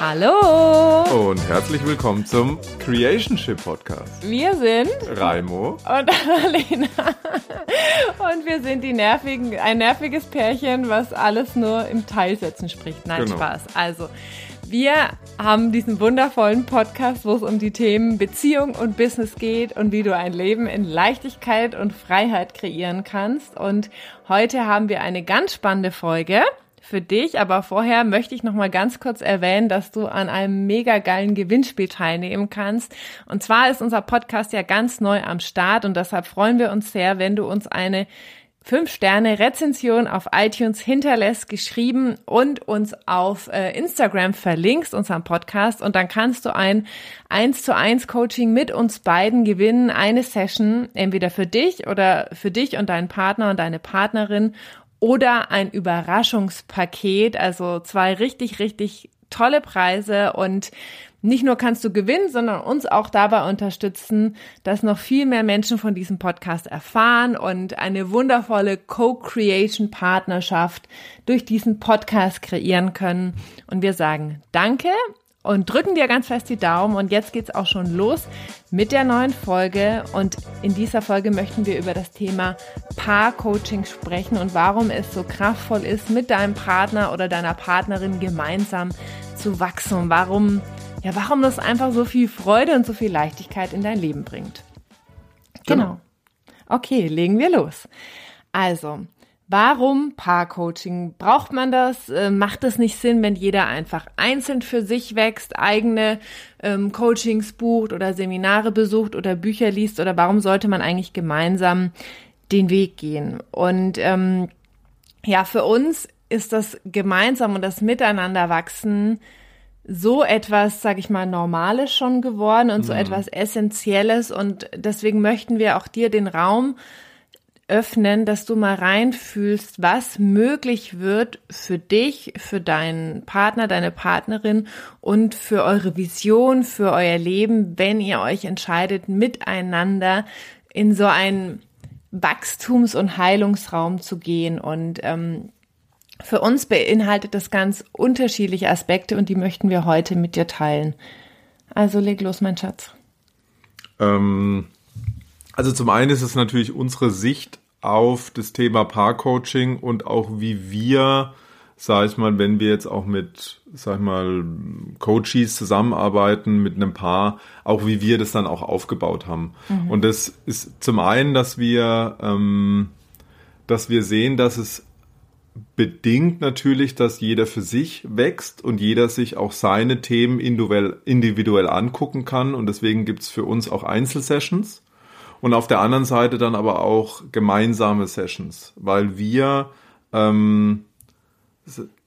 Hallo und herzlich willkommen zum Creationship Podcast. Wir sind Raimo und Annalena und wir sind die nervigen, ein nerviges Pärchen, was alles nur im Teilsetzen spricht. Nein, genau. Spaß. Also, wir haben diesen wundervollen Podcast, wo es um die Themen Beziehung und Business geht und wie du ein Leben in Leichtigkeit und Freiheit kreieren kannst. Und heute haben wir eine ganz spannende Folge für dich, aber vorher möchte ich noch mal ganz kurz erwähnen, dass du an einem mega geilen Gewinnspiel teilnehmen kannst. Und zwar ist unser Podcast ja ganz neu am Start und deshalb freuen wir uns sehr, wenn du uns eine 5-Sterne-Rezension auf iTunes hinterlässt, geschrieben und uns auf äh, Instagram verlinkst, unserem Podcast. Und dann kannst du ein 1 zu 1 Coaching mit uns beiden gewinnen. Eine Session, entweder für dich oder für dich und deinen Partner und deine Partnerin oder ein Überraschungspaket, also zwei richtig, richtig tolle Preise und nicht nur kannst du gewinnen, sondern uns auch dabei unterstützen, dass noch viel mehr Menschen von diesem Podcast erfahren und eine wundervolle Co-Creation-Partnerschaft durch diesen Podcast kreieren können. Und wir sagen Danke und drücken dir ganz fest die Daumen. Und jetzt geht's auch schon los mit der neuen Folge. Und in dieser Folge möchten wir über das Thema Paar-Coaching sprechen und warum es so kraftvoll ist, mit deinem Partner oder deiner Partnerin gemeinsam zu wachsen. Und warum, ja, warum das einfach so viel Freude und so viel Leichtigkeit in dein Leben bringt. Genau. genau. Okay, legen wir los. Also, Warum Paarcoaching? Braucht man das? Äh, macht es nicht Sinn, wenn jeder einfach einzeln für sich wächst, eigene ähm, Coachings bucht oder Seminare besucht oder Bücher liest? Oder warum sollte man eigentlich gemeinsam den Weg gehen? Und ähm, ja, für uns ist das gemeinsam und das Miteinanderwachsen so etwas, sag ich mal, Normales schon geworden und so mhm. etwas Essentielles. Und deswegen möchten wir auch dir den Raum öffnen, dass du mal reinfühlst, was möglich wird für dich, für deinen Partner, deine Partnerin und für eure Vision, für euer Leben, wenn ihr euch entscheidet, miteinander in so einen Wachstums- und Heilungsraum zu gehen. Und ähm, für uns beinhaltet das ganz unterschiedliche Aspekte und die möchten wir heute mit dir teilen. Also leg los, mein Schatz. Ähm also zum einen ist es natürlich unsere Sicht auf das Thema Paarcoaching und auch wie wir, sag ich mal, wenn wir jetzt auch mit, sag ich mal, Coaches zusammenarbeiten mit einem Paar, auch wie wir das dann auch aufgebaut haben. Mhm. Und das ist zum einen, dass wir, ähm, dass wir sehen, dass es bedingt natürlich, dass jeder für sich wächst und jeder sich auch seine Themen individuell, individuell angucken kann. Und deswegen gibt's für uns auch Einzelsessions und auf der anderen Seite dann aber auch gemeinsame Sessions, weil wir ähm,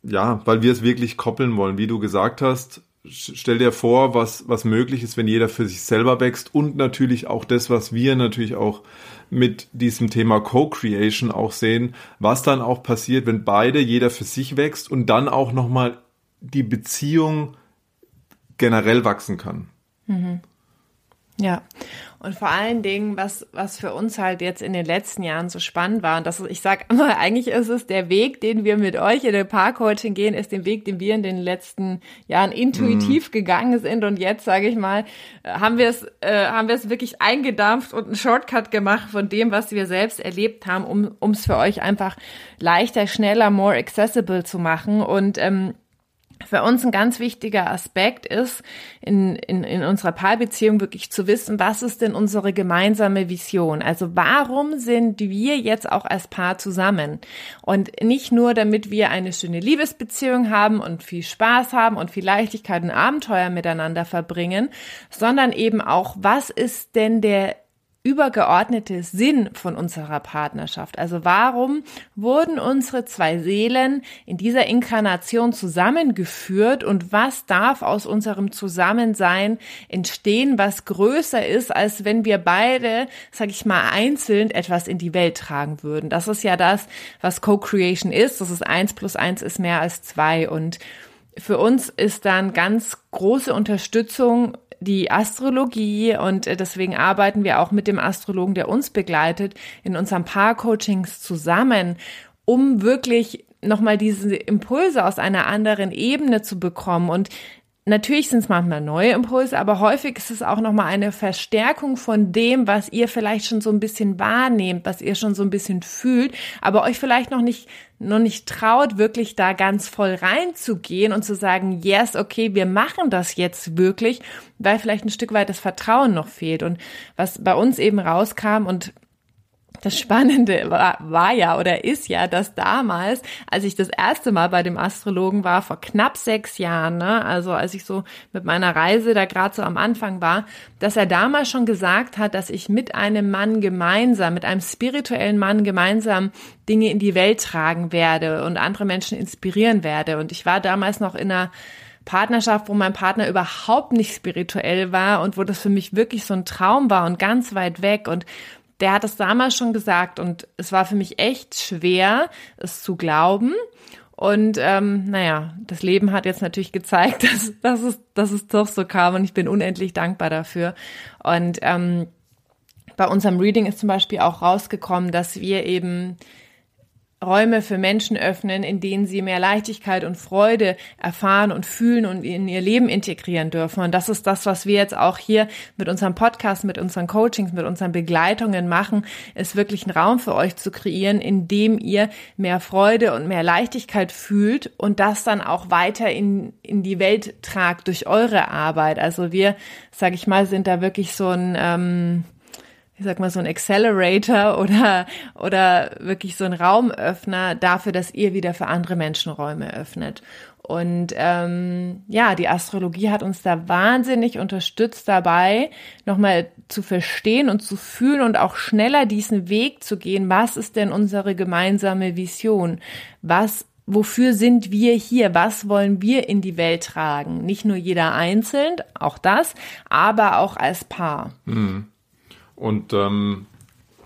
ja, weil wir es wirklich koppeln wollen, wie du gesagt hast. Stell dir vor, was, was möglich ist, wenn jeder für sich selber wächst und natürlich auch das, was wir natürlich auch mit diesem Thema Co-Creation auch sehen, was dann auch passiert, wenn beide, jeder für sich wächst und dann auch nochmal die Beziehung generell wachsen kann. Mhm. Ja, und vor allen Dingen, was, was für uns halt jetzt in den letzten Jahren so spannend war, und das, ich sag immer, eigentlich ist es der Weg, den wir mit euch in der Parkcoaching gehen, ist den Weg, den wir in den letzten Jahren intuitiv mhm. gegangen sind. Und jetzt, sage ich mal, haben wir es, äh, haben wir es wirklich eingedampft und einen Shortcut gemacht von dem, was wir selbst erlebt haben, um es für euch einfach leichter, schneller, more accessible zu machen. Und ähm, für uns ein ganz wichtiger Aspekt ist, in, in, in unserer Paarbeziehung wirklich zu wissen, was ist denn unsere gemeinsame Vision? Also warum sind wir jetzt auch als Paar zusammen? Und nicht nur, damit wir eine schöne Liebesbeziehung haben und viel Spaß haben und viel Leichtigkeit und Abenteuer miteinander verbringen, sondern eben auch, was ist denn der übergeordnete Sinn von unserer Partnerschaft. Also warum wurden unsere zwei Seelen in dieser Inkarnation zusammengeführt und was darf aus unserem Zusammensein entstehen, was größer ist, als wenn wir beide, sag ich mal, einzeln etwas in die Welt tragen würden. Das ist ja das, was Co-Creation ist. Das ist eins plus eins ist mehr als zwei und für uns ist dann ganz große Unterstützung die Astrologie und äh, deswegen arbeiten wir auch mit dem Astrologen, der uns begleitet, in unseren Paar-Coachings zusammen, um wirklich nochmal diese Impulse aus einer anderen Ebene zu bekommen. Und Natürlich sind es manchmal neue Impulse, aber häufig ist es auch nochmal eine Verstärkung von dem, was ihr vielleicht schon so ein bisschen wahrnehmt, was ihr schon so ein bisschen fühlt, aber euch vielleicht noch nicht, noch nicht traut, wirklich da ganz voll reinzugehen und zu sagen, yes, okay, wir machen das jetzt wirklich, weil vielleicht ein Stück weit das Vertrauen noch fehlt. Und was bei uns eben rauskam und das Spannende war, war, ja oder ist ja, dass damals, als ich das erste Mal bei dem Astrologen war, vor knapp sechs Jahren, ne, also als ich so mit meiner Reise da gerade so am Anfang war, dass er damals schon gesagt hat, dass ich mit einem Mann gemeinsam, mit einem spirituellen Mann gemeinsam Dinge in die Welt tragen werde und andere Menschen inspirieren werde. Und ich war damals noch in einer Partnerschaft, wo mein Partner überhaupt nicht spirituell war und wo das für mich wirklich so ein Traum war und ganz weit weg. Und der hat es damals schon gesagt und es war für mich echt schwer, es zu glauben. Und ähm, naja, das Leben hat jetzt natürlich gezeigt, dass, dass, es, dass es doch so kam und ich bin unendlich dankbar dafür. Und ähm, bei unserem Reading ist zum Beispiel auch rausgekommen, dass wir eben Räume für Menschen öffnen, in denen sie mehr Leichtigkeit und Freude erfahren und fühlen und in ihr Leben integrieren dürfen. Und das ist das, was wir jetzt auch hier mit unserem Podcast, mit unseren Coachings, mit unseren Begleitungen machen, ist wirklich einen Raum für euch zu kreieren, in dem ihr mehr Freude und mehr Leichtigkeit fühlt und das dann auch weiter in, in die Welt tragt durch eure Arbeit. Also wir, sag ich mal, sind da wirklich so ein, ähm, ich sag mal, so ein Accelerator oder, oder wirklich so ein Raumöffner dafür, dass ihr wieder für andere Menschen Räume öffnet. Und ähm, ja, die Astrologie hat uns da wahnsinnig unterstützt dabei, nochmal zu verstehen und zu fühlen und auch schneller diesen Weg zu gehen. Was ist denn unsere gemeinsame Vision? Was wofür sind wir hier? Was wollen wir in die Welt tragen? Nicht nur jeder einzeln, auch das, aber auch als Paar. Mhm. Und ähm,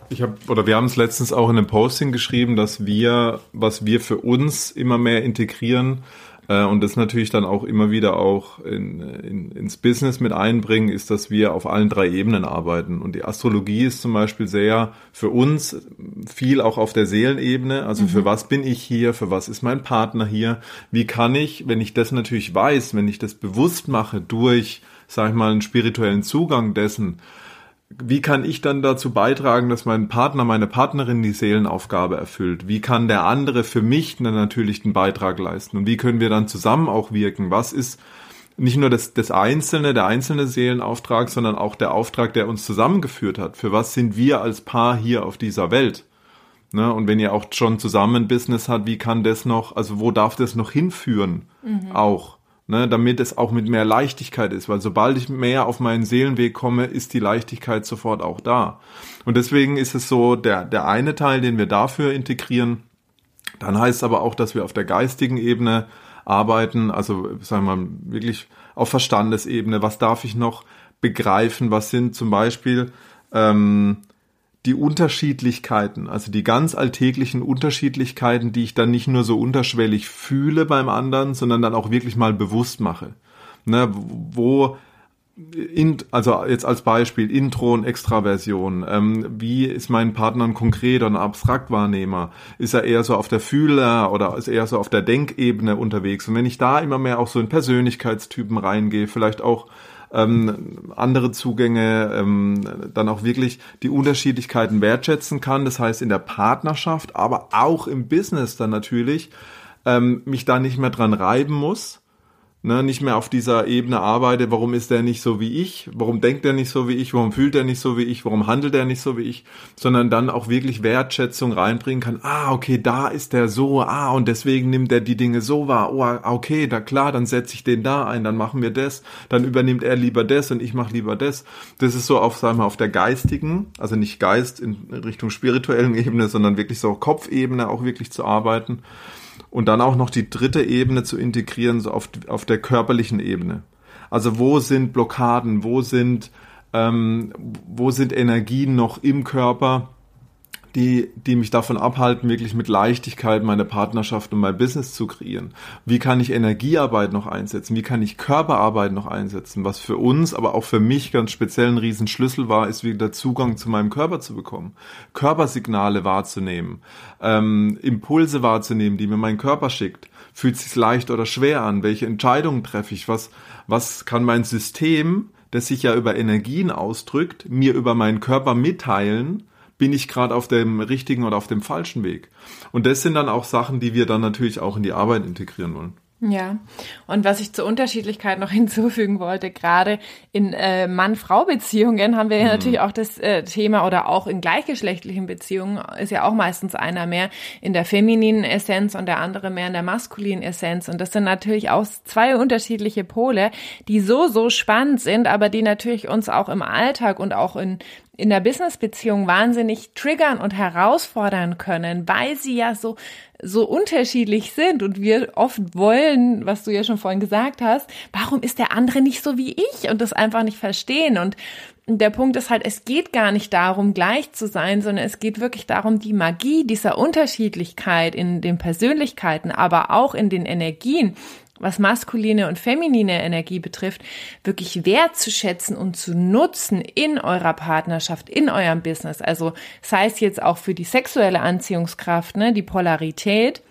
ich habe oder wir haben es letztens auch in einem Posting geschrieben, dass wir, was wir für uns immer mehr integrieren äh, und das natürlich dann auch immer wieder auch in, in, ins Business mit einbringen, ist, dass wir auf allen drei Ebenen arbeiten. Und die Astrologie ist zum Beispiel sehr für uns viel auch auf der Seelenebene. Also mhm. für was bin ich hier? Für was ist mein Partner hier? Wie kann ich, wenn ich das natürlich weiß, wenn ich das bewusst mache durch, sag ich mal, einen spirituellen Zugang dessen, wie kann ich dann dazu beitragen, dass mein Partner, meine Partnerin die Seelenaufgabe erfüllt? Wie kann der andere für mich dann natürlich den Beitrag leisten? Und wie können wir dann zusammen auch wirken? Was ist nicht nur das, das Einzelne, der einzelne Seelenauftrag, sondern auch der Auftrag, der uns zusammengeführt hat? Für was sind wir als Paar hier auf dieser Welt? Ne? Und wenn ihr auch schon zusammen Business habt, wie kann das noch, also wo darf das noch hinführen? Mhm. Auch ne, damit es auch mit mehr Leichtigkeit ist, weil sobald ich mehr auf meinen Seelenweg komme, ist die Leichtigkeit sofort auch da. Und deswegen ist es so der, der eine Teil, den wir dafür integrieren. Dann heißt es aber auch, dass wir auf der geistigen Ebene arbeiten, also sagen wir mal wirklich auf Verstandesebene. Was darf ich noch begreifen? Was sind zum Beispiel ähm, die Unterschiedlichkeiten, also die ganz alltäglichen Unterschiedlichkeiten, die ich dann nicht nur so unterschwellig fühle beim anderen, sondern dann auch wirklich mal bewusst mache. Ne, wo in, also jetzt als Beispiel Intro und Extraversion. Ähm, wie ist mein Partner ein konkreter und Abstraktwahrnehmer? Ist er eher so auf der Fühler oder ist er eher so auf der Denkebene unterwegs? Und wenn ich da immer mehr auch so in Persönlichkeitstypen reingehe, vielleicht auch ähm, andere Zugänge, ähm, dann auch wirklich die Unterschiedlichkeiten wertschätzen kann. Das heißt in der Partnerschaft, aber auch im Business dann natürlich ähm, mich da nicht mehr dran reiben muss ne, nicht mehr auf dieser Ebene arbeite, warum ist der nicht so wie ich, warum denkt er nicht so wie ich, warum fühlt er nicht so wie ich, warum handelt er nicht so wie ich, sondern dann auch wirklich Wertschätzung reinbringen kann, ah, okay, da ist der so, ah, und deswegen nimmt er die Dinge so wahr, oh, okay, da klar, dann setze ich den da ein, dann machen wir das, dann übernimmt er lieber das und ich mache lieber das. Das ist so auf, sagen wir, auf der geistigen, also nicht Geist in Richtung spirituellen Ebene, sondern wirklich so Kopfebene auch wirklich zu arbeiten und dann auch noch die dritte Ebene zu integrieren, so auf, auf der körperlichen Ebene. Also wo sind Blockaden, wo sind, ähm, wo sind Energien noch im Körper, die, die mich davon abhalten, wirklich mit Leichtigkeit meine Partnerschaft und mein Business zu kreieren? Wie kann ich Energiearbeit noch einsetzen? Wie kann ich Körperarbeit noch einsetzen? Was für uns, aber auch für mich ganz speziell ein Riesenschlüssel war, ist wieder Zugang zu meinem Körper zu bekommen, Körpersignale wahrzunehmen, ähm, Impulse wahrzunehmen, die mir mein Körper schickt. Fühlt sich leicht oder schwer an? Welche Entscheidungen treffe ich? Was, was kann mein System, das sich ja über Energien ausdrückt, mir über meinen Körper mitteilen? Bin ich gerade auf dem richtigen oder auf dem falschen Weg? Und das sind dann auch Sachen, die wir dann natürlich auch in die Arbeit integrieren wollen. Ja, und was ich zur Unterschiedlichkeit noch hinzufügen wollte, gerade in äh, Mann-Frau-Beziehungen haben wir ja mhm. natürlich auch das äh, Thema oder auch in gleichgeschlechtlichen Beziehungen ist ja auch meistens einer mehr in der femininen Essenz und der andere mehr in der maskulinen Essenz. Und das sind natürlich auch zwei unterschiedliche Pole, die so, so spannend sind, aber die natürlich uns auch im Alltag und auch in in der Business-Beziehung wahnsinnig triggern und herausfordern können, weil sie ja so so unterschiedlich sind und wir oft wollen, was du ja schon vorhin gesagt hast, warum ist der andere nicht so wie ich und das einfach nicht verstehen? Und der Punkt ist halt, es geht gar nicht darum, gleich zu sein, sondern es geht wirklich darum, die Magie dieser Unterschiedlichkeit in den Persönlichkeiten, aber auch in den Energien was maskuline und feminine Energie betrifft, wirklich wertzuschätzen und zu nutzen in eurer Partnerschaft, in eurem Business. Also sei es jetzt auch für die sexuelle Anziehungskraft, ne, die Polarität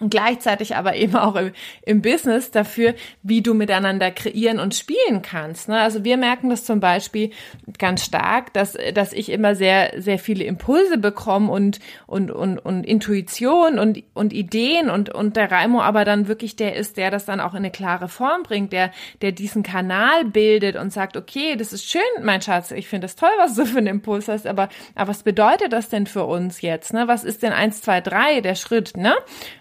und gleichzeitig aber eben auch im, im, Business dafür, wie du miteinander kreieren und spielen kannst. Ne? Also wir merken das zum Beispiel ganz stark, dass, dass ich immer sehr, sehr viele Impulse bekomme und, und, und, und Intuition und, und Ideen und, und der Raimo aber dann wirklich der ist, der das dann auch in eine klare Form bringt, der, der diesen Kanal bildet und sagt, okay, das ist schön, mein Schatz, ich finde das toll, was du für einen Impuls hast, aber, aber was bedeutet das denn für uns jetzt? Ne? Was ist denn eins, zwei, drei der Schritt? Ne?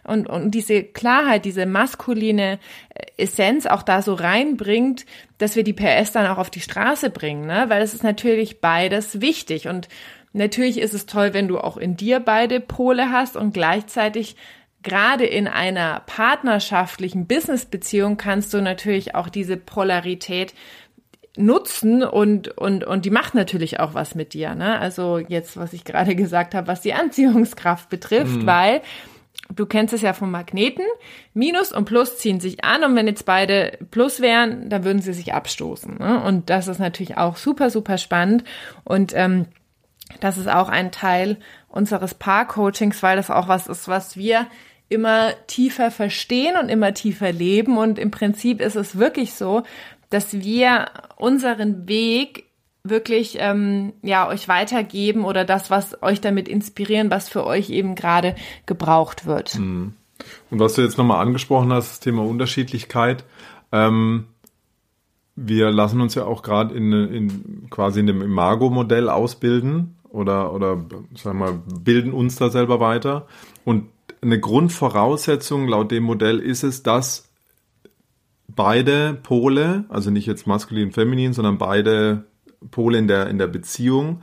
Und und, und diese Klarheit, diese maskuline äh, Essenz auch da so reinbringt, dass wir die PS dann auch auf die Straße bringen, ne? Weil es ist natürlich beides wichtig und natürlich ist es toll, wenn du auch in dir beide Pole hast und gleichzeitig gerade in einer partnerschaftlichen Business-Beziehung kannst du natürlich auch diese Polarität nutzen und und und die macht natürlich auch was mit dir, ne? Also jetzt was ich gerade gesagt habe, was die Anziehungskraft betrifft, mhm. weil du kennst es ja vom Magneten, Minus und Plus ziehen sich an und wenn jetzt beide Plus wären, dann würden sie sich abstoßen. Ne? Und das ist natürlich auch super, super spannend und ähm, das ist auch ein Teil unseres Paar-Coachings, weil das auch was ist, was wir immer tiefer verstehen und immer tiefer leben und im Prinzip ist es wirklich so, dass wir unseren Weg wirklich ähm, ja euch weitergeben oder das, was euch damit inspirieren, was für euch eben gerade gebraucht wird. Mhm. Und was du jetzt nochmal angesprochen hast, das Thema Unterschiedlichkeit. Ähm, wir lassen uns ja auch gerade in, in quasi in dem Imago-Modell ausbilden oder oder sagen wir bilden uns da selber weiter. Und eine Grundvoraussetzung laut dem Modell ist es, dass beide Pole, also nicht jetzt maskulin und feminin, sondern beide Pole in der, in der Beziehung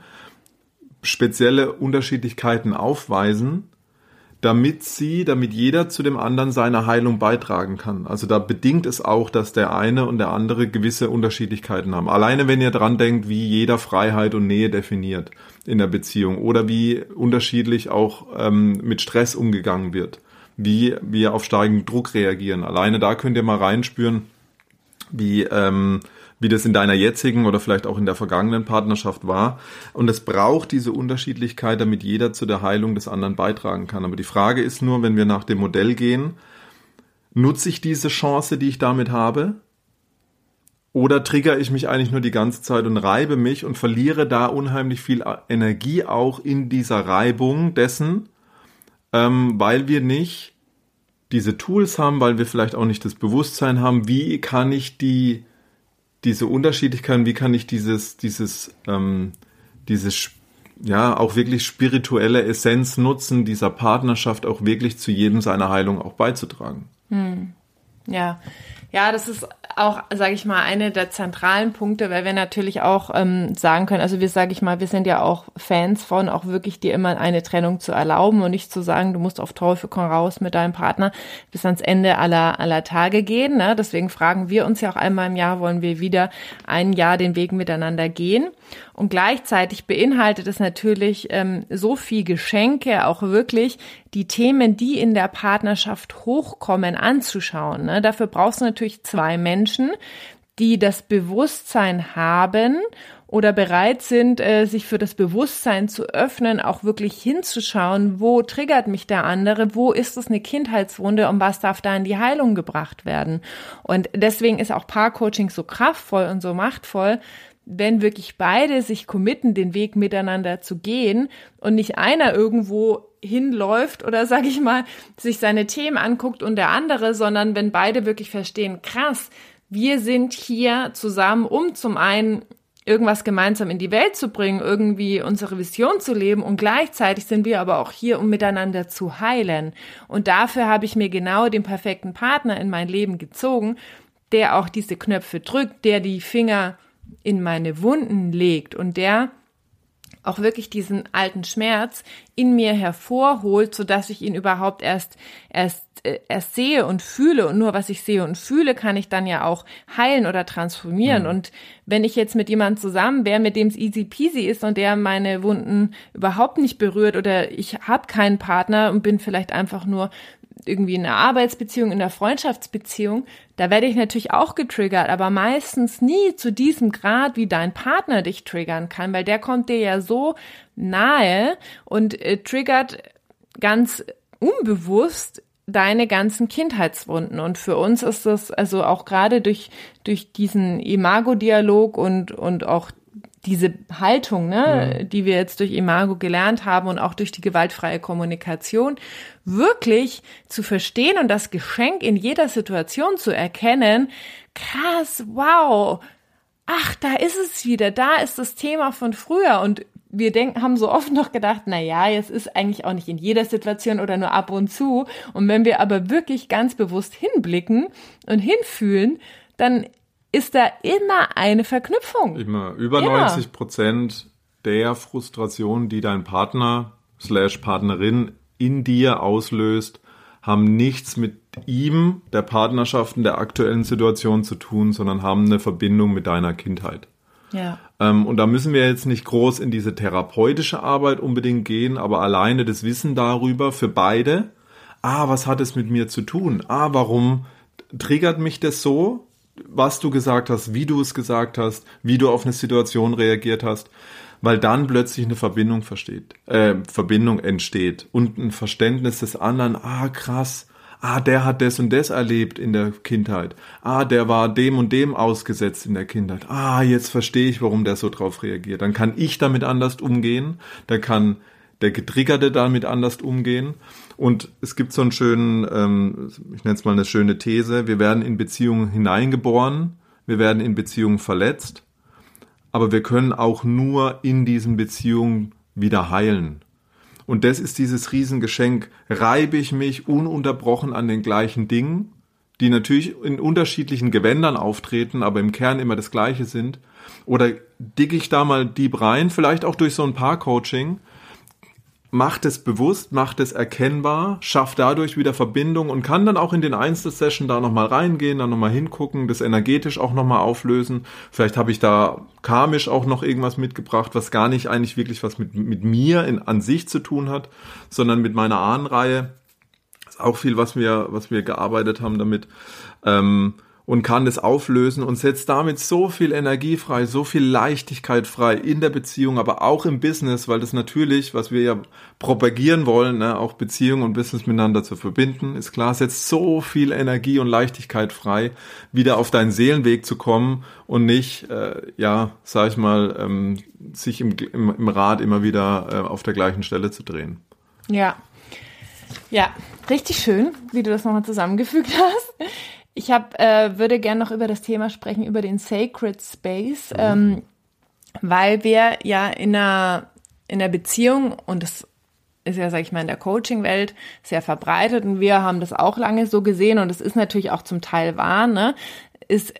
spezielle Unterschiedlichkeiten aufweisen, damit sie, damit jeder zu dem anderen seine Heilung beitragen kann. Also da bedingt es auch, dass der eine und der andere gewisse Unterschiedlichkeiten haben. Alleine wenn ihr dran denkt, wie jeder Freiheit und Nähe definiert in der Beziehung oder wie unterschiedlich auch ähm, mit Stress umgegangen wird, wie wir auf steigenden Druck reagieren. Alleine da könnt ihr mal reinspüren, wie ähm, wie das in deiner jetzigen oder vielleicht auch in der vergangenen Partnerschaft war. Und es braucht diese Unterschiedlichkeit, damit jeder zu der Heilung des anderen beitragen kann. Aber die Frage ist nur, wenn wir nach dem Modell gehen, nutze ich diese Chance, die ich damit habe? Oder trigger ich mich eigentlich nur die ganze Zeit und reibe mich und verliere da unheimlich viel Energie auch in dieser Reibung dessen, ähm, weil wir nicht diese Tools haben, weil wir vielleicht auch nicht das Bewusstsein haben, wie kann ich die diese Unterschiedlichkeiten, wie kann ich dieses, dieses, ähm, dieses, ja, auch wirklich spirituelle Essenz nutzen, dieser Partnerschaft auch wirklich zu jedem seiner Heilung auch beizutragen. Hm. Ja, Ja, das ist auch, sage ich mal, eine der zentralen Punkte, weil wir natürlich auch ähm, sagen können, also wir, sage ich mal, wir sind ja auch Fans von, auch wirklich dir immer eine Trennung zu erlauben und nicht zu sagen, du musst auf Teufel komm raus mit deinem Partner bis ans Ende aller, aller Tage gehen. Ne? Deswegen fragen wir uns ja auch einmal im Jahr, wollen wir wieder ein Jahr den Weg miteinander gehen. Und gleichzeitig beinhaltet es natürlich ähm, so viel Geschenke, auch wirklich die Themen, die in der Partnerschaft hochkommen, anzuschauen. Ne? Dafür brauchst du natürlich zwei Menschen, die das Bewusstsein haben oder bereit sind, äh, sich für das Bewusstsein zu öffnen, auch wirklich hinzuschauen, wo triggert mich der andere, wo ist es eine Kindheitswunde und was darf da in die Heilung gebracht werden. Und deswegen ist auch Paarcoaching so kraftvoll und so machtvoll, wenn wirklich beide sich committen, den Weg miteinander zu gehen und nicht einer irgendwo hinläuft oder sag ich mal, sich seine Themen anguckt und der andere, sondern wenn beide wirklich verstehen, krass, wir sind hier zusammen, um zum einen irgendwas gemeinsam in die Welt zu bringen, irgendwie unsere Vision zu leben und gleichzeitig sind wir aber auch hier, um miteinander zu heilen. Und dafür habe ich mir genau den perfekten Partner in mein Leben gezogen, der auch diese Knöpfe drückt, der die Finger in meine Wunden legt und der auch wirklich diesen alten Schmerz in mir hervorholt, so dass ich ihn überhaupt erst erst äh, erst sehe und fühle und nur was ich sehe und fühle, kann ich dann ja auch heilen oder transformieren. Mhm. Und wenn ich jetzt mit jemandem zusammen wäre, mit dem es easy peasy ist und der meine Wunden überhaupt nicht berührt oder ich habe keinen Partner und bin vielleicht einfach nur irgendwie in einer Arbeitsbeziehung, in einer Freundschaftsbeziehung, da werde ich natürlich auch getriggert, aber meistens nie zu diesem Grad, wie dein Partner dich triggern kann, weil der kommt dir ja so nahe und äh, triggert ganz unbewusst deine ganzen Kindheitswunden. Und für uns ist das also auch gerade durch, durch diesen Imago-Dialog und, und auch diese Haltung, ne, mhm. die wir jetzt durch Imago gelernt haben und auch durch die gewaltfreie Kommunikation, wirklich zu verstehen und das Geschenk in jeder Situation zu erkennen, krass, wow, ach, da ist es wieder, da ist das Thema von früher und wir denken, haben so oft noch gedacht, na ja, jetzt ist eigentlich auch nicht in jeder Situation oder nur ab und zu. Und wenn wir aber wirklich ganz bewusst hinblicken und hinfühlen, dann ist da immer eine Verknüpfung. Immer. Über ja. 90 Prozent der Frustration, die dein Partner slash Partnerin in dir auslöst, haben nichts mit ihm, der Partnerschaft in der aktuellen Situation zu tun, sondern haben eine Verbindung mit deiner Kindheit. Ja. Ähm, und da müssen wir jetzt nicht groß in diese therapeutische Arbeit unbedingt gehen, aber alleine das Wissen darüber für beide, ah, was hat es mit mir zu tun? Ah, warum triggert mich das so? was du gesagt hast, wie du es gesagt hast, wie du auf eine Situation reagiert hast, weil dann plötzlich eine Verbindung versteht, äh, Verbindung entsteht und ein Verständnis des anderen, ah krass, ah, der hat das und das erlebt in der Kindheit, ah, der war dem und dem ausgesetzt in der Kindheit, ah, jetzt verstehe ich, warum der so drauf reagiert. Dann kann ich damit anders umgehen, da kann der Getriggerte damit anders umgehen. Und es gibt so einen schönen, ähm, ich nenne es mal eine schöne These, wir werden in Beziehungen hineingeboren, wir werden in Beziehungen verletzt, aber wir können auch nur in diesen Beziehungen wieder heilen. Und das ist dieses Riesengeschenk. Reibe ich mich ununterbrochen an den gleichen Dingen, die natürlich in unterschiedlichen Gewändern auftreten, aber im Kern immer das Gleiche sind? Oder dicke ich da mal deep rein, vielleicht auch durch so ein Paar-Coaching macht es bewusst, macht es erkennbar, schafft dadurch wieder Verbindung und kann dann auch in den Einzelsession da nochmal reingehen, dann nochmal hingucken, das energetisch auch nochmal auflösen. Vielleicht habe ich da karmisch auch noch irgendwas mitgebracht, was gar nicht eigentlich wirklich was mit, mit mir in, an sich zu tun hat, sondern mit meiner Ahnenreihe. ist auch viel, was wir, was wir gearbeitet haben damit. Ähm, und kann das auflösen und setzt damit so viel Energie frei, so viel Leichtigkeit frei in der Beziehung, aber auch im Business, weil das natürlich, was wir ja propagieren wollen, ne, auch Beziehung und Business miteinander zu verbinden, ist klar, setzt so viel Energie und Leichtigkeit frei, wieder auf deinen Seelenweg zu kommen und nicht, äh, ja, sag ich mal, ähm, sich im, im, im Rad immer wieder äh, auf der gleichen Stelle zu drehen. Ja. Ja, richtig schön, wie du das nochmal zusammengefügt hast. Ich hab, äh, würde gerne noch über das Thema sprechen, über den Sacred Space, mhm. ähm, weil wir ja in einer, in einer Beziehung, und das ist ja, sag ich mal, in der Coaching-Welt sehr verbreitet und wir haben das auch lange so gesehen und es ist natürlich auch zum Teil wahr, ne, ist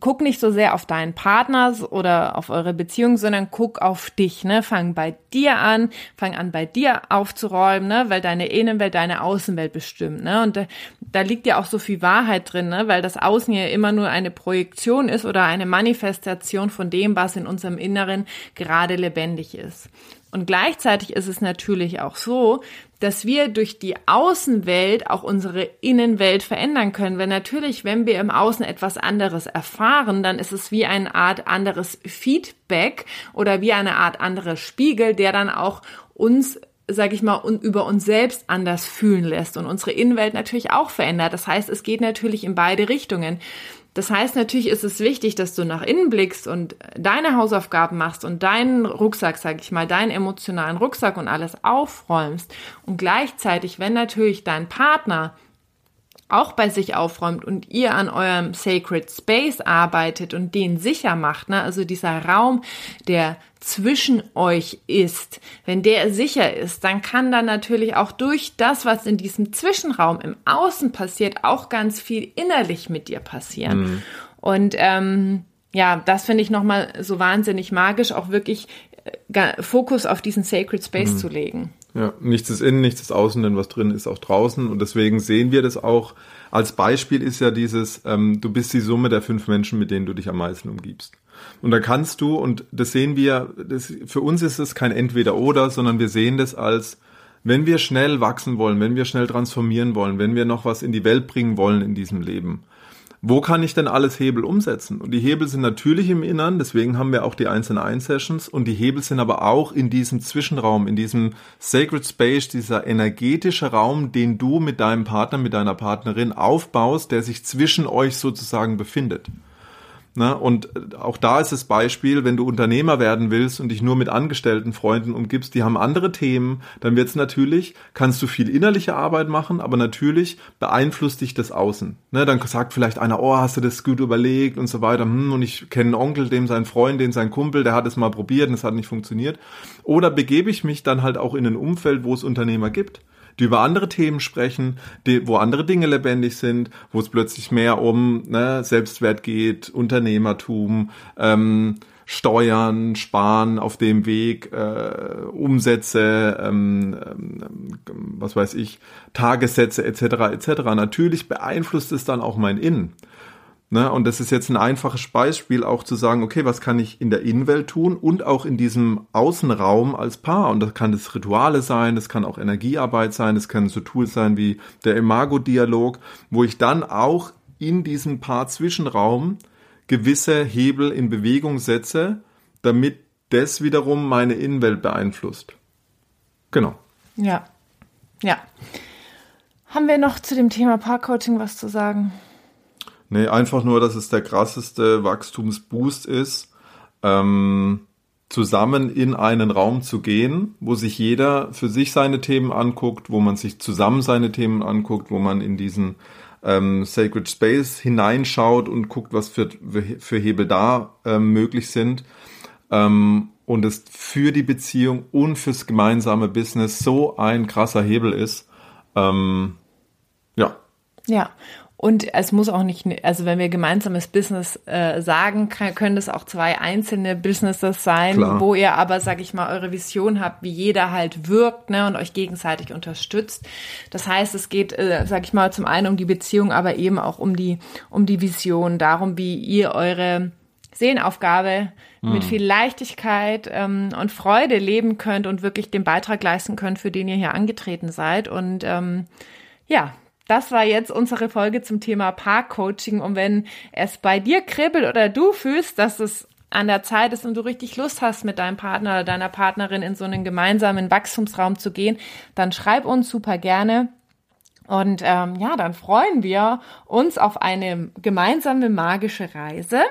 guck nicht so sehr auf deinen Partner oder auf eure Beziehung, sondern guck auf dich, ne? Fang bei dir an, fang an bei dir aufzuräumen, ne? Weil deine Innenwelt deine Außenwelt bestimmt, ne? Und da, da liegt ja auch so viel Wahrheit drin, ne? Weil das Außen ja immer nur eine Projektion ist oder eine Manifestation von dem, was in unserem Inneren gerade lebendig ist. Und gleichzeitig ist es natürlich auch so, dass wir durch die Außenwelt auch unsere Innenwelt verändern können. Weil natürlich, wenn wir im Außen etwas anderes erfahren, dann ist es wie eine Art anderes Feedback oder wie eine Art anderer Spiegel, der dann auch uns sag ich mal, über uns selbst anders fühlen lässt und unsere Innenwelt natürlich auch verändert. Das heißt, es geht natürlich in beide Richtungen. Das heißt, natürlich ist es wichtig, dass du nach innen blickst und deine Hausaufgaben machst und deinen Rucksack, sag ich mal, deinen emotionalen Rucksack und alles aufräumst. Und gleichzeitig, wenn natürlich dein Partner auch bei sich aufräumt und ihr an eurem Sacred Space arbeitet und den sicher macht, ne, also dieser Raum, der zwischen euch ist, wenn der sicher ist, dann kann dann natürlich auch durch das, was in diesem Zwischenraum im Außen passiert, auch ganz viel innerlich mit dir passieren. Mhm. Und ähm, ja, das finde ich nochmal so wahnsinnig magisch, auch wirklich äh, Fokus auf diesen Sacred Space mhm. zu legen. Ja, nichts ist innen, nichts ist außen, denn was drin ist auch draußen. Und deswegen sehen wir das auch. Als Beispiel ist ja dieses, ähm, du bist die Summe der fünf Menschen, mit denen du dich am meisten umgibst. Und da kannst du, und das sehen wir, das, für uns ist es kein Entweder-Oder, sondern wir sehen das als, wenn wir schnell wachsen wollen, wenn wir schnell transformieren wollen, wenn wir noch was in die Welt bringen wollen in diesem Leben, wo kann ich denn alles Hebel umsetzen? Und die Hebel sind natürlich im Innern, deswegen haben wir auch die 1 in 1 Sessions und die Hebel sind aber auch in diesem Zwischenraum, in diesem Sacred Space, dieser energetische Raum, den du mit deinem Partner, mit deiner Partnerin aufbaust, der sich zwischen euch sozusagen befindet. Ne? Und äh, auch da ist das Beispiel, wenn du Unternehmer werden willst und dich nur mit angestellten Freunden umgibst, die haben andere Themen, dann wird es natürlich, kannst du viel innerliche Arbeit machen, aber natürlich beeinflusst dich das Außen. Ne? Dann sagt vielleicht einer, oh, hast du das gut überlegt und so weiter. Hm, und ich kenne einen Onkel, dem sein Freund, den sein Kumpel, der hat es mal probiert und es hat nicht funktioniert. Oder begebe ich mich dann halt auch in ein Umfeld, wo es Unternehmer gibt die über andere Themen sprechen, die, wo andere Dinge lebendig sind, wo es plötzlich mehr um ne, Selbstwert geht, Unternehmertum, ähm, Steuern, Sparen auf dem Weg, äh, Umsätze, ähm, ähm, was weiß ich, Tagessätze etc. etc. Natürlich beeinflusst es dann auch mein Innen. Ne? Und das ist jetzt ein einfaches Beispiel, auch zu sagen, okay, was kann ich in der Innenwelt tun und auch in diesem Außenraum als Paar. Und das kann das Rituale sein, das kann auch Energiearbeit sein, das können so Tools sein wie der Imago-Dialog, wo ich dann auch in diesem Paar-Zwischenraum gewisse Hebel in Bewegung setze, damit das wiederum meine Innenwelt beeinflusst. Genau. Ja. Ja. Haben wir noch zu dem Thema Paarcoaching was zu sagen? Nee, einfach nur, dass es der krasseste Wachstumsboost ist, ähm, zusammen in einen Raum zu gehen, wo sich jeder für sich seine Themen anguckt, wo man sich zusammen seine Themen anguckt, wo man in diesen ähm, Sacred Space hineinschaut und guckt, was für, für Hebel da ähm, möglich sind. Ähm, und es für die Beziehung und fürs gemeinsame Business so ein krasser Hebel ist. Ähm, ja. Ja, und es muss auch nicht, also wenn wir gemeinsames Business äh, sagen, kann, können das auch zwei einzelne Businesses sein, Klar. wo ihr aber, sag ich mal, eure Vision habt, wie jeder halt wirkt ne, und euch gegenseitig unterstützt. Das heißt, es geht, äh, sag ich mal, zum einen um die Beziehung, aber eben auch um die, um die Vision, darum, wie ihr eure Seelenaufgabe mhm. mit viel Leichtigkeit ähm, und Freude leben könnt und wirklich den Beitrag leisten könnt, für den ihr hier angetreten seid. Und ähm, ja, das war jetzt unsere Folge zum Thema Paarcoaching. Und wenn es bei dir kribbelt oder du fühlst, dass es an der Zeit ist und du richtig Lust hast, mit deinem Partner oder deiner Partnerin in so einen gemeinsamen Wachstumsraum zu gehen, dann schreib uns super gerne. Und ähm, ja, dann freuen wir uns auf eine gemeinsame magische Reise.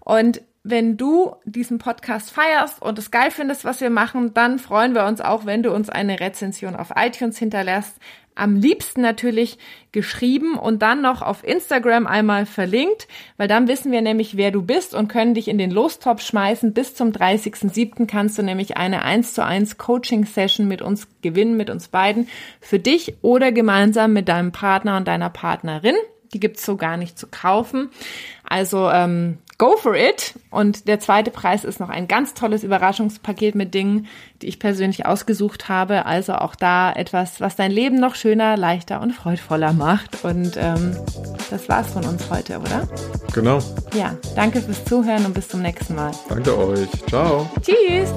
Und wenn du diesen Podcast feierst und es geil findest, was wir machen, dann freuen wir uns auch, wenn du uns eine Rezension auf iTunes hinterlässt. Am liebsten natürlich geschrieben und dann noch auf Instagram einmal verlinkt, weil dann wissen wir nämlich, wer du bist und können dich in den Lostop schmeißen. Bis zum 30.07. kannst du nämlich eine 1 zu 1 Coaching Session mit uns gewinnen, mit uns beiden, für dich oder gemeinsam mit deinem Partner und deiner Partnerin. Die gibt's so gar nicht zu kaufen. Also ähm, go for it. Und der zweite Preis ist noch ein ganz tolles Überraschungspaket mit Dingen, die ich persönlich ausgesucht habe. Also auch da etwas, was dein Leben noch schöner, leichter und freudvoller macht. Und ähm, das war's von uns heute, oder? Genau. Ja, danke fürs Zuhören und bis zum nächsten Mal. Danke euch. Ciao. Tschüss.